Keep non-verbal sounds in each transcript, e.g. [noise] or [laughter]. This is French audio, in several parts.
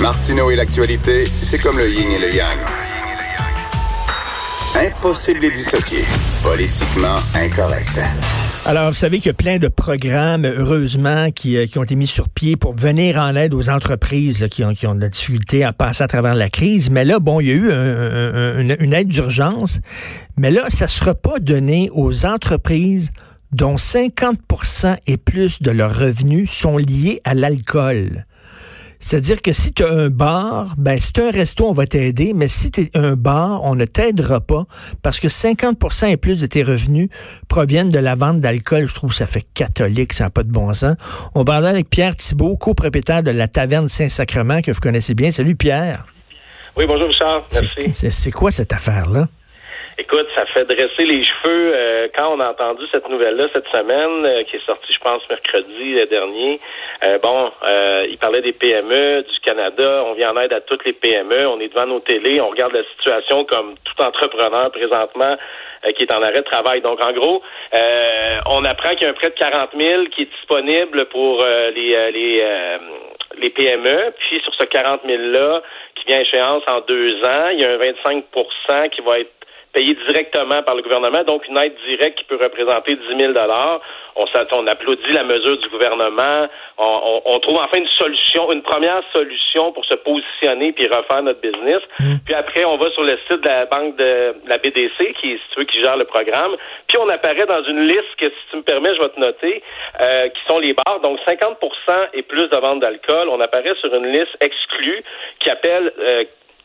Martineau et l'actualité, c'est comme le yin et le yang. Impossible de les dissocier. Politiquement incorrect. Alors, vous savez qu'il y a plein de programmes, heureusement, qui, euh, ont été mis sur pied pour venir en aide aux entreprises qui, ont, de la difficulté à passer à travers la crise. Mais là, bon, il y a eu un- un- une, une aide d'urgence. Mais là, ça ne sera pas donné aux entreprises dont 50% et plus de leurs revenus sont liés à l'alcool. C'est-à-dire que si tu as un bar, ben si tu un resto, on va t'aider, mais si tu un bar, on ne t'aidera pas parce que 50% et plus de tes revenus proviennent de la vente d'alcool. Je trouve que ça fait catholique, ça n'a pas de bon sens. On va avec Pierre Thibault, copropriétaire de la Taverne Saint-Sacrement, que vous connaissez bien. Salut Pierre. Oui, bonjour Richard. Merci. C'est quoi cette affaire-là? Écoute, ça fait dresser les cheveux euh, quand on a entendu cette nouvelle-là cette semaine, euh, qui est sortie, je pense, mercredi euh, dernier. Euh, bon, euh, il parlait des PME du Canada. On vient en aide à toutes les PME. On est devant nos télés. On regarde la situation comme tout entrepreneur présentement euh, qui est en arrêt de travail. Donc, en gros, on apprend qu'il y a un prêt de 40 000 qui est disponible pour les les les PME. Puis sur ce 40 000-là, qui vient à échéance en deux ans, il y a un 25% qui va être payé directement par le gouvernement, donc une aide directe qui peut représenter 10 000 on, on applaudit la mesure du gouvernement. On, on- on trouve enfin une solution, une première solution pour se positionner puis refaire notre business. Puis après, on va sur le site de la banque de la BDC, qui est ceux qui gère le programme. Puis on apparaît dans une liste que, si tu me permets, je vais te noter, euh, qui sont les bars. Donc 50% et plus de vente d'alcool. On apparaît sur une liste exclue qui appelle euh,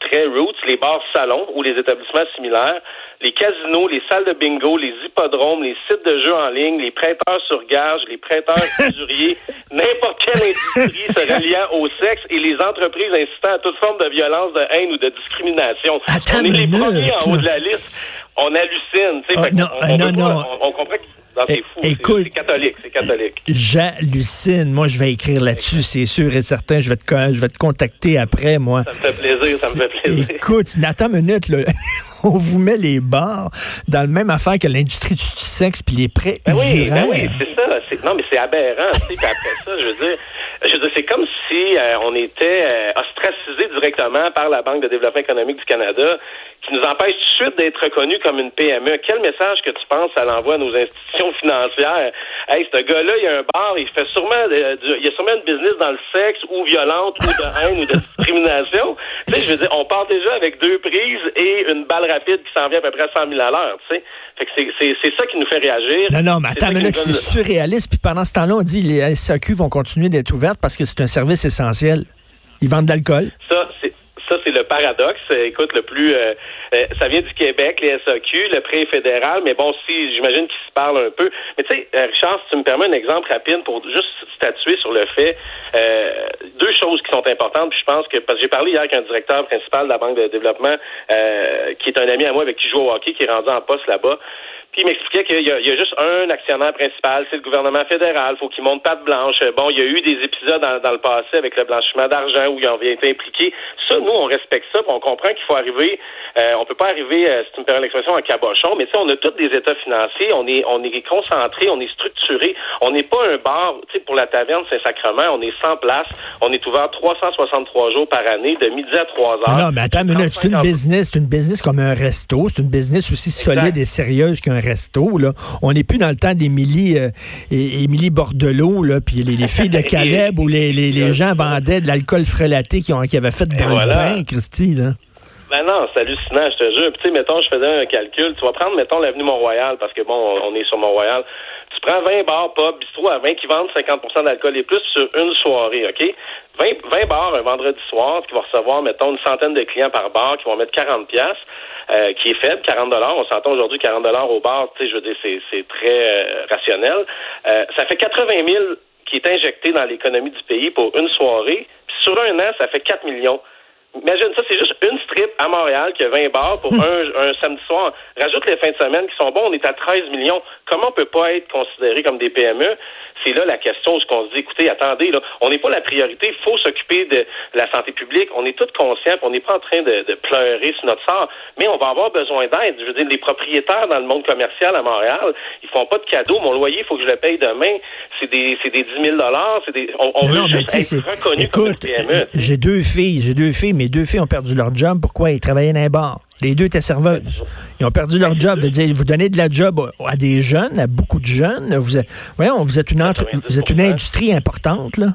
très roots, les bars salons ou les établissements similaires, les casinos, les salles de bingo, les hippodromes, les sites de jeux en ligne, les prêteurs sur gage, les prêteurs [laughs] usuriers, n'importe quelle industrie se [laughs] reliant au sexe et les entreprises incitant à toute forme de violence, de haine ou de discrimination. Attends on est les minute, premiers en haut de la liste. On hallucine. tu sais, Ah, non, on, non, pas- non. on- on comprend que non, c'est fou. c'est- écoute. C'est catholique, c'est catholique. J'hallucine. Moi, je vais écrire là-dessus, c'est sûr et certain. Je vais te, je vais te contacter après, moi. Ça me fait plaisir, ça me fait plaisir. Écoute, attends une minute, là. [laughs] on vous met les bars dans le même affaire que l'industrie du sexe puis les prêts Ben oui, ben oui, c'est ça. Non, mais c'est aberrant. après ça, je veux dire, je veux c'est comme si euh, on était euh, ostracisé directement par la Banque de développement économique du Canada, qui nous empêche tout de suite d'être reconnus comme une PME. Quel message que tu penses ça l'envoie à nos institutions financières? Hey, ce gars-là, il a un bar, il fait sûrement, euh, du- il a sûrement une business dans le sexe ou violente ou de haine ou de discrimination. Tu sais, je veux dire, on part déjà avec deux prises et une balle rapide qui s'en vient à peu près à 100 000 à l'heure. Tu sais, c'est- ça qui nous fait réagir. Non, non, mais attends minute, nous c'est surréaliste. Puis pendant ce temps-là, on dit les SAQ vont continuer d'être ouvertes parce que c'est un service essentiel. Ils vendent de l'alcool. Ça, c'est le paradoxe. Écoute, le plus, euh, euh, ça vient du Québec, les SAQ, le prêt fédéral, mais bon, si j'imagine qu'ils se parlent un peu. Mais tu sais, euh, Richard, si tu me permets un exemple rapide pour juste statuer sur le fait, euh, deux choses qui sont importantes. Puis je pense que parce que j'ai parlé hier avec un directeur principal de la banque de développement, euh, qui est un ami à moi avec qui je joue au hockey, qui est rendu en poste là-bas. Puis il m'expliquait qu'il y, a- il y a juste un actionnaire principal, c'est le gouvernement fédéral. faut qu'il monte patte blanche. Bon, il y a eu des épisodes dans, dans le passé avec le blanchiment d'argent où ils ont été impliqués. Ça, nous, on respecte ça. On comprend qu'il faut arriver. Euh, on peut pas arriver, euh, si tu me permets l'expression, en cabochon. Mais tu on a tous des états financiers. On est, on est concentré, on est structuré. On n'est pas un bar. Tu sais, pour la taverne Saint-Sacrement, on est 100 places. On est ouvert 363 jours par année, de midi à 3 heures. non, mais attends minute, c'est une 35 business, c'est une business comme un resto, c'est une business aussi Exact. solide et sérieuse qu'un resto. Là. On n'est plus dans le temps d'Émilie euh, Émilie Bordelot, là, puis les, les filles de [laughs] Caleb où les, les, les gens vendaient de l'alcool frelaté qui, ont, qui avaient fait dans voilà. le bain, Christy. Là. Ben non, c'est hallucinant, je te jure. Puis, tu sais, mettons, je faisais un calcul. Tu vas prendre, mettons, l'avenue Mont-Royal, parce que, bon, on on est sur Mont-Royal. Tu prends 20 bars, pub, bistrot à 20 qui vendent 50 d'alcool et plus sur une soirée, OK? 20, 20 bars un vendredi soir qui vont recevoir, mettons, une centaine de clients par bar qui vont mettre 40 pièces euh, qui est faible, 40 On s'entend aujourd'hui 40 au bar, tu sais, je veux dire, c'est, c'est très euh, rationnel. Euh, ça fait 80 000 qui est injecté dans l'économie du pays pour une soirée. Puis sur un an, ça fait 4 millions. Imagine ça, c'est juste une strip à Montréal qui a 20 bars pour un, un samedi soir. Rajoute les fins de semaine qui sont bons, on est à 13 millions. Comment on peut pas être considéré comme des PME? C'est là la question où on se dit, écoutez, attendez, là, on n'est pas la priorité, il faut s'occuper de la santé publique. On est tous conscients, on n'est pas en train de, de, pleurer sur notre sort, mais on va avoir besoin d'aide. Je veux dire, les propriétaires dans le monde commercial à Montréal, ils font pas de cadeaux. Mon loyer, il faut que je le paye demain. C'est des, c'est des 10 000 c'est des, on, on veut non, mais juste être reconnu écoute, comme une PME. j'ai deux filles, j'ai deux filles, mes deux filles ont perdu leur job. Pourquoi? Ils travaillaient dans un. Les deux étaient serveuses. Ils ont perdu leur job. Dire, vous donnez de la job à des jeunes, à beaucoup de jeunes. Vous êtes, voyons, vous êtes une vous êtes une industrie importante, là.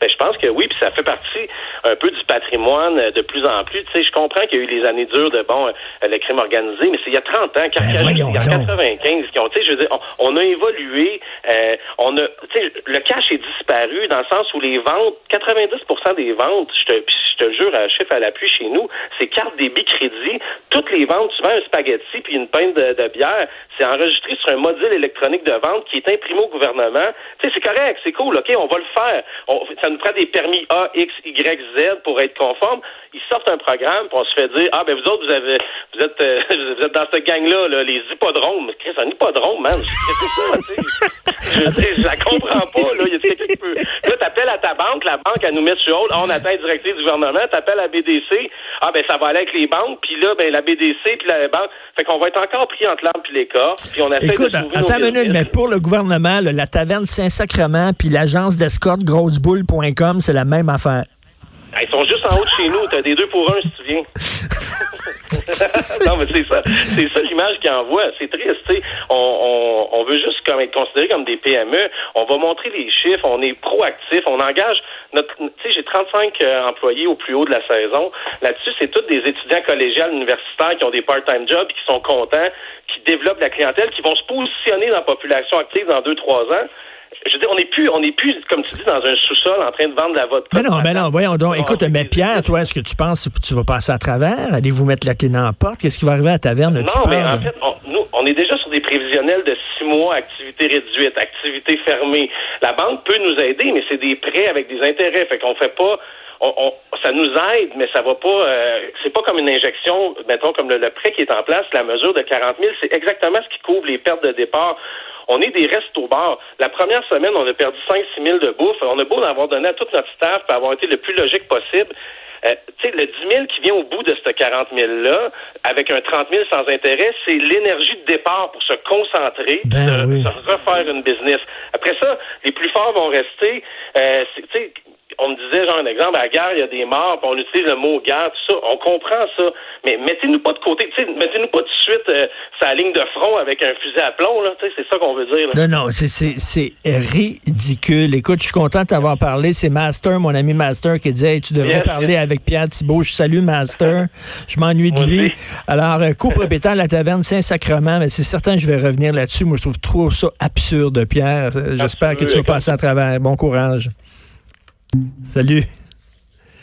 Ben, je pense que oui, puis ça fait partie un peu du patrimoine euh, de plus en plus. Tu sais, je comprends qu'il y a eu les années dures de bon euh, le crime organisé, mais c'est il y a 30 ans, Ben, Carcajou, voyons il y a donc. 95 qui ont, tu sais, je veux dire, on, on a évolué, euh, on a, tu sais, le cash est disparu dans le sens où les ventes, 90% des ventes, je te, je te jure, un chiffre à l'appui chez nous, c'est carte débit crédit. Toutes les ventes, tu vends un spaghetti puis une pinte de, de bière, c'est enregistré sur un module électronique de vente qui est imprimé au gouvernement. Tu sais, c'est correct, c'est cool, ok, on va le faire. On- ça nous prend des permis A, X, Y, Z pour être conforme. Ils sortent un programme, puis on se fait dire, ah ben vous autres, vous avez, vous êtes, euh, [laughs] vous êtes dans cette gang-là, là, les hippodromes. Qu'est-ce un hippodrome, man? Qu'est-ce que c'est ça? Je, je la comprends pas, là. Il y a quelqu'un qui peut. Là, t'appelles à ta banque, la banque, elle nous met sur hold. On attend la directrice du gouvernement. T'appelles à BDC. Ah, ben, ça va aller avec les banques. Puis là, ben, la BDC, puis la banque. Fait qu'on va être encore pris entre l'arbre puis l'écorce. Puis on essaie Écoute, de attends une minute, mais pour le gouvernement, là, la taverne Saint-Sacrement puis l'agence d'escorte grosseboule.com, c'est la même affaire. Ils sont juste en haut de chez nous. T'as des deux pour un, si tu viens. [laughs] non, mais c'est ça. C'est ça l'image qu'ils envoient. C'est triste, tu sais. On, on, on veut juste comme être considéré comme des PME. On va montrer les chiffres. On est proactif. On engage notre, tu sais, j'ai 35 euh, employés au plus haut de la saison. Là-dessus, c'est tous des étudiants collégiales universitaires qui ont des part-time jobs, qui sont contents, qui développent la clientèle, qui vont se positionner dans la population active dans deux, trois ans. Je veux dire, on n'est plus, on n'est plus, comme tu dis, dans un sous-sol en train de vendre de la vodka. Mais non, mais non, voyons donc. On Écoute, mais Pierre, toi, est-ce que tu penses que tu vas passer à travers? Allez-vous mettre la clé dans la porte? Qu'est-ce qui va arriver à la taverne? Non, tu mais en fait, on, nous, on est déjà sur des prévisionnels de six mois, activité réduite, activité fermée. La banque peut nous aider, mais c'est des prêts avec des intérêts. Fait qu'on fait pas. On, on- ça nous aide, mais ça va pas. euh, c'est pas comme une injection, mettons comme le, le prêt qui est en place, la mesure de 40 000, c'est exactement ce qui couvre les pertes de départ. On est des restos bars. La première semaine, on a perdu 5-6 000 de bouffe. On a beau en avoir donné à toute notre staff pour avoir été le plus logique possible. Euh, tu sais, le 10 000 qui vient au bout de ce 40 000-là, avec un 30 000 sans intérêt, c'est l'énergie de départ pour se concentrer, Ben de oui. se refaire une business. Après ça, les plus forts vont rester. Euh, c'est- tu sais, on me disait, genre, un exemple, à la guerre, il y a des morts, puis on utilise le mot guerre, tout ça. On comprend ça. Mais mettez-nous pas de côté, mettez-nous pas tout de suite euh, sa ligne de front avec un fusil à plomb, là. C'est ça qu'on veut dire, là. Non, non, c'est- c'est c'est ridicule. Écoute, je suis content de t'avoir parlé. C'est Master, mon ami Master, qui disait hey, tu devrais Yes, parler yes. avec Pierre Thibault. Je salue Master. [laughs] Je m'ennuie de lui. Alors, euh, copropriétaire de la taverne Saint-Sacrement, mais c'est certain que je vais revenir là-dessus. Moi, je trouve trop ça absurde, Pierre. Euh, J'espère que tu vas passer à travers. Bon courage. Salut.